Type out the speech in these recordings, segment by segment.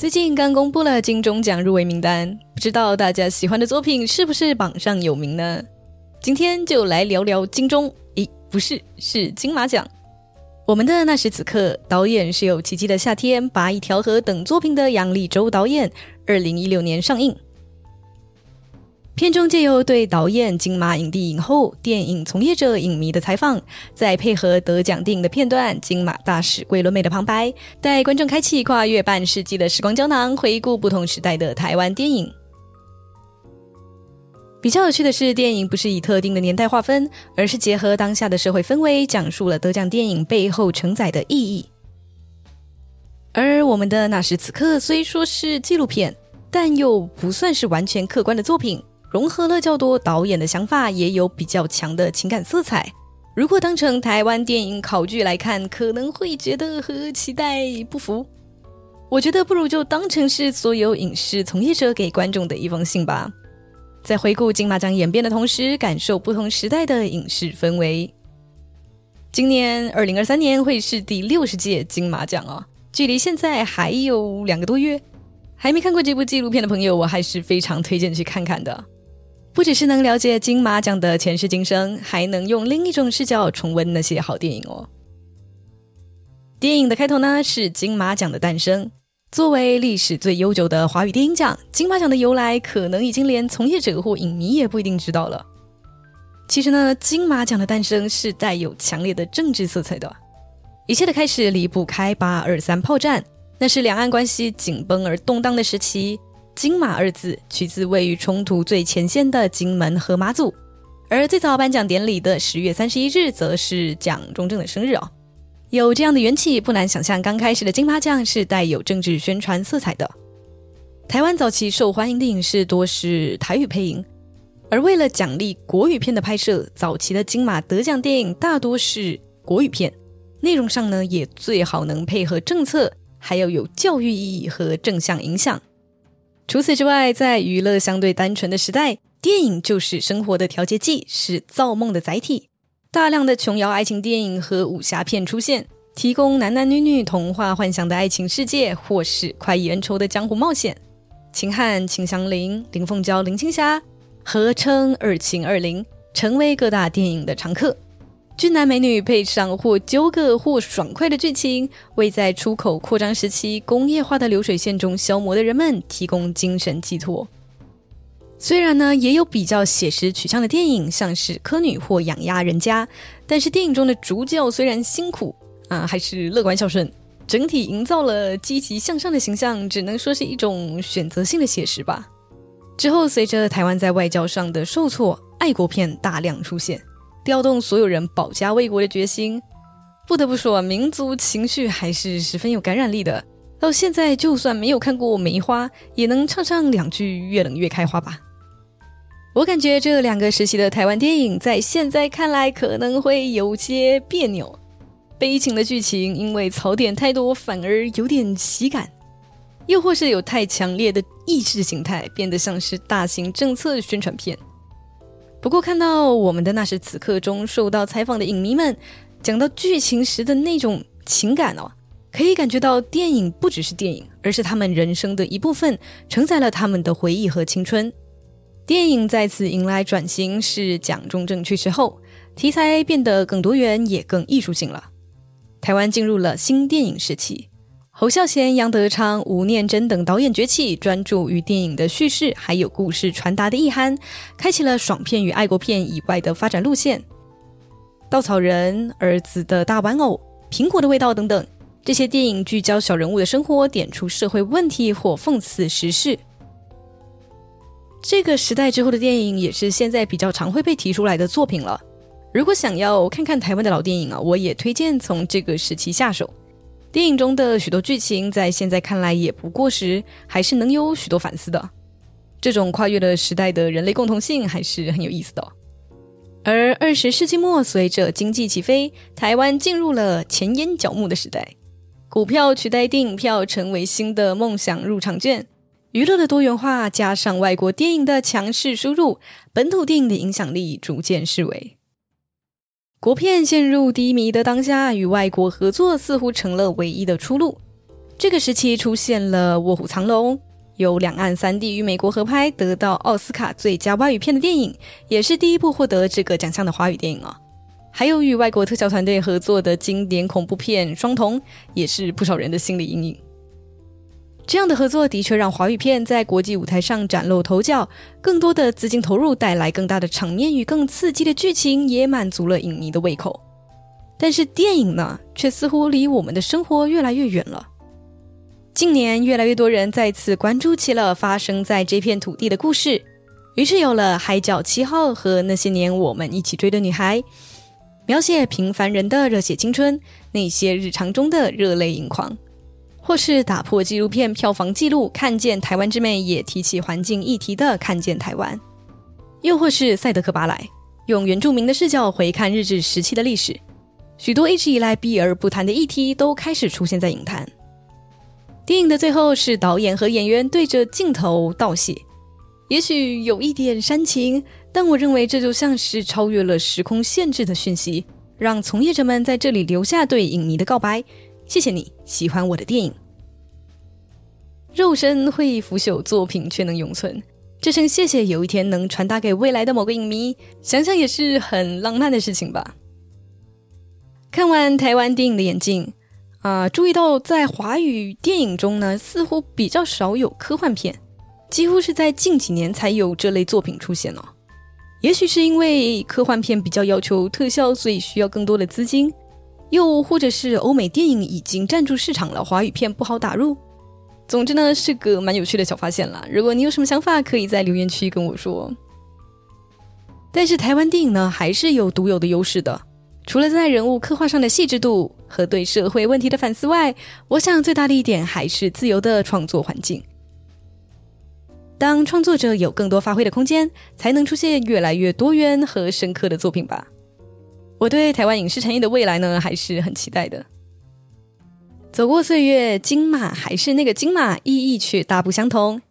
最近刚公布了金钟奖入围名单，不知道大家喜欢的作品是不是榜上有名呢？今天就来聊聊金钟，咦，不是，是金马奖。我们的那时此刻导演是有《奇迹的夏天》《八一条河》等作品的杨立洲导演，二零一六年上映。片中借由对导演、金马影帝、影后、电影从业者、影迷的采访，再配合得奖电影的片段、金马大使桂纶镁的旁白，带观众开启跨越半世纪的时光胶囊，回顾不同时代的台湾电影。比较有趣的是，电影不是以特定的年代划分，而是结合当下的社会氛围，讲述了得奖电影背后承载的意义。而我们的那时此刻虽说是纪录片，但又不算是完全客观的作品。融合了较多导演的想法，也有比较强的情感色彩。如果当成台湾电影考据来看，可能会觉得和期待不符。我觉得不如就当成是所有影视从业者给观众的一封信吧。在回顾金马奖演变的同时，感受不同时代的影视氛围。今年二零二三年会是第六十届金马奖哦，距离现在还有两个多月。还没看过这部纪录片的朋友，我还是非常推荐去看看的。不只是能了解金马奖的前世今生，还能用另一种视角重温那些好电影哦。电影的开头呢是金马奖的诞生。作为历史最悠久的华语电影奖，金马奖的由来可能已经连从业者或影迷也不一定知道了。其实呢，金马奖的诞生是带有强烈的政治色彩的。一切的开始离不开八二三炮战，那是两岸关系紧绷而动荡的时期。金马二字取自位于冲突最前线的金门和马祖，而最早颁奖典礼的十月三十一日，则是蒋中正的生日哦。有这样的缘起，不难想象，刚开始的金马奖是带有政治宣传色彩的。台湾早期受欢迎的影视多是台语配音，而为了奖励国语片的拍摄，早期的金马得奖电影大多是国语片，内容上呢也最好能配合政策，还要有教育意义和正向影响。除此之外，在娱乐相对单纯的时代，电影就是生活的调节剂，是造梦的载体。大量的琼瑶爱情电影和武侠片出现，提供男男女女童话幻想的爱情世界，或是快意恩仇的江湖冒险。秦汉、秦祥林、林凤娇、林青霞合称“二秦二林”，成为各大电影的常客。俊男美女配上或纠葛或爽快的剧情，为在出口扩张时期工业化的流水线中消磨的人们提供精神寄托。虽然呢，也有比较写实取向的电影，像是《科女》或《养鸭人家》，但是电影中的主角虽然辛苦啊，还是乐观孝顺，整体营造了积极向上的形象，只能说是一种选择性的写实吧。之后，随着台湾在外交上的受挫，爱国片大量出现。调动所有人保家卫国的决心，不得不说，民族情绪还是十分有感染力的。到现在，就算没有看过《梅花》，也能唱上两句“越冷越开花”吧。我感觉这两个时期的台湾电影，在现在看来可能会有些别扭，悲情的剧情因为槽点太多，反而有点喜感；又或是有太强烈的意识形态，变得像是大型政策宣传片。不过，看到我们的那时此刻中受到采访的影迷们讲到剧情时的那种情感哦，可以感觉到电影不只是电影，而是他们人生的一部分，承载了他们的回忆和青春。电影再次迎来转型，是蒋中正去世后，题材变得更多元，也更艺术性了。台湾进入了新电影时期。侯孝贤、杨德昌、吴念真等导演崛起，专注于电影的叙事，还有故事传达的意涵，开启了爽片与爱国片以外的发展路线。稻草人、儿子的大玩偶、苹果的味道等等，这些电影聚焦小人物的生活，点出社会问题或讽刺时事。这个时代之后的电影，也是现在比较常会被提出来的作品了。如果想要看看台湾的老电影啊，我也推荐从这个时期下手。电影中的许多剧情，在现在看来也不过时，还是能有许多反思的。这种跨越了时代的人类共同性，还是很有意思的。而二十世纪末，随着经济起飞，台湾进入了前烟角木的时代，股票取代电影票，成为新的梦想入场券。娱乐的多元化，加上外国电影的强势输入，本土电影的影响力逐渐式微。国片陷入低迷的当下，与外国合作似乎成了唯一的出路。这个时期出现了《卧虎藏龙》，由两岸三地与美国合拍得到奥斯卡最佳外语片的电影，也是第一部获得这个奖项的华语电影啊。还有与外国特效团队合作的经典恐怖片《双瞳》，也是不少人的心理阴影。这样的合作的确让华语片在国际舞台上崭露头角，更多的资金投入带来更大的场面与更刺激的剧情，也满足了影迷的胃口。但是电影呢，却似乎离我们的生活越来越远了。近年，越来越多人再次关注起了发生在这片土地的故事，于是有了《海角七号》和《那些年我们一起追的女孩》，描写平凡人的热血青春，那些日常中的热泪盈眶。或是打破纪录片票房纪录，看见台湾之美，也提起环境议题的看见台湾；又或是赛德克巴莱用原住民的视角回看日治时期的历史，许多一直以来避而不谈的议题都开始出现在影坛。电影的最后是导演和演员对着镜头道谢，也许有一点煽情，但我认为这就像是超越了时空限制的讯息，让从业者们在这里留下对影迷的告白。谢谢你喜欢我的电影，肉身会腐朽，作品却能永存。这声谢谢有一天能传达给未来的某个影迷，想想也是很浪漫的事情吧。看完台湾电影的眼镜啊，注意到在华语电影中呢，似乎比较少有科幻片，几乎是在近几年才有这类作品出现哦。也许是因为科幻片比较要求特效，所以需要更多的资金。又或者是欧美电影已经占住市场了，华语片不好打入。总之呢，是个蛮有趣的小发现啦。如果你有什么想法，可以在留言区跟我说。但是台湾电影呢，还是有独有的优势的。除了在人物刻画上的细致度和对社会问题的反思外，我想最大的一点还是自由的创作环境。当创作者有更多发挥的空间，才能出现越来越多元和深刻的作品吧。我对台湾影视产业的未来呢，还是很期待的。走过岁月，金马还是那个金马，意义却大不相同。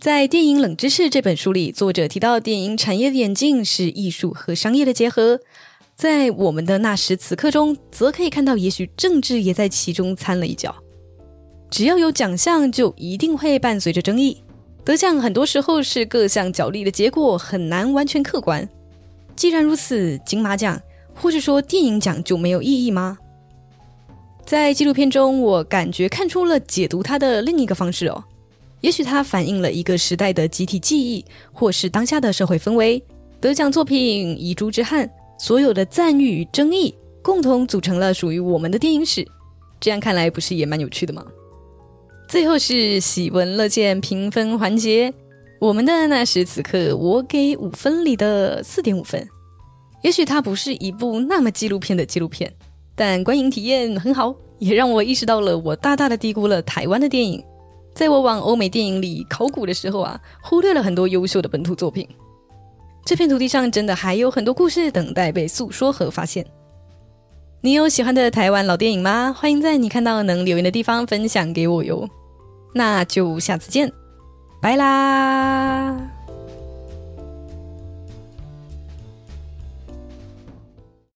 在《电影冷知识》这本书里，作者提到，电影产业的演进是艺术和商业的结合。在我们的那时此刻中，则可以看到，也许政治也在其中掺了一脚。只要有奖项，就一定会伴随着争议。得奖很多时候是各项角力的结果，很难完全客观。既然如此，金马奖。或者说电影奖就没有意义吗？在纪录片中，我感觉看出了解读它的另一个方式哦。也许它反映了一个时代的集体记忆，或是当下的社会氛围。得奖作品遗珠之憾，所有的赞誉与争议，共同组成了属于我们的电影史。这样看来，不是也蛮有趣的吗？最后是喜闻乐见评分环节，我们的那时此刻，我给五分里的四点五分。也许它不是一部那么纪录片的纪录片，但观影体验很好，也让我意识到了我大大的低估了台湾的电影。在我往欧美电影里考古的时候啊，忽略了很多优秀的本土作品。这片土地上真的还有很多故事等待被诉说和发现。你有喜欢的台湾老电影吗？欢迎在你看到能留言的地方分享给我哟。那就下次见，拜啦。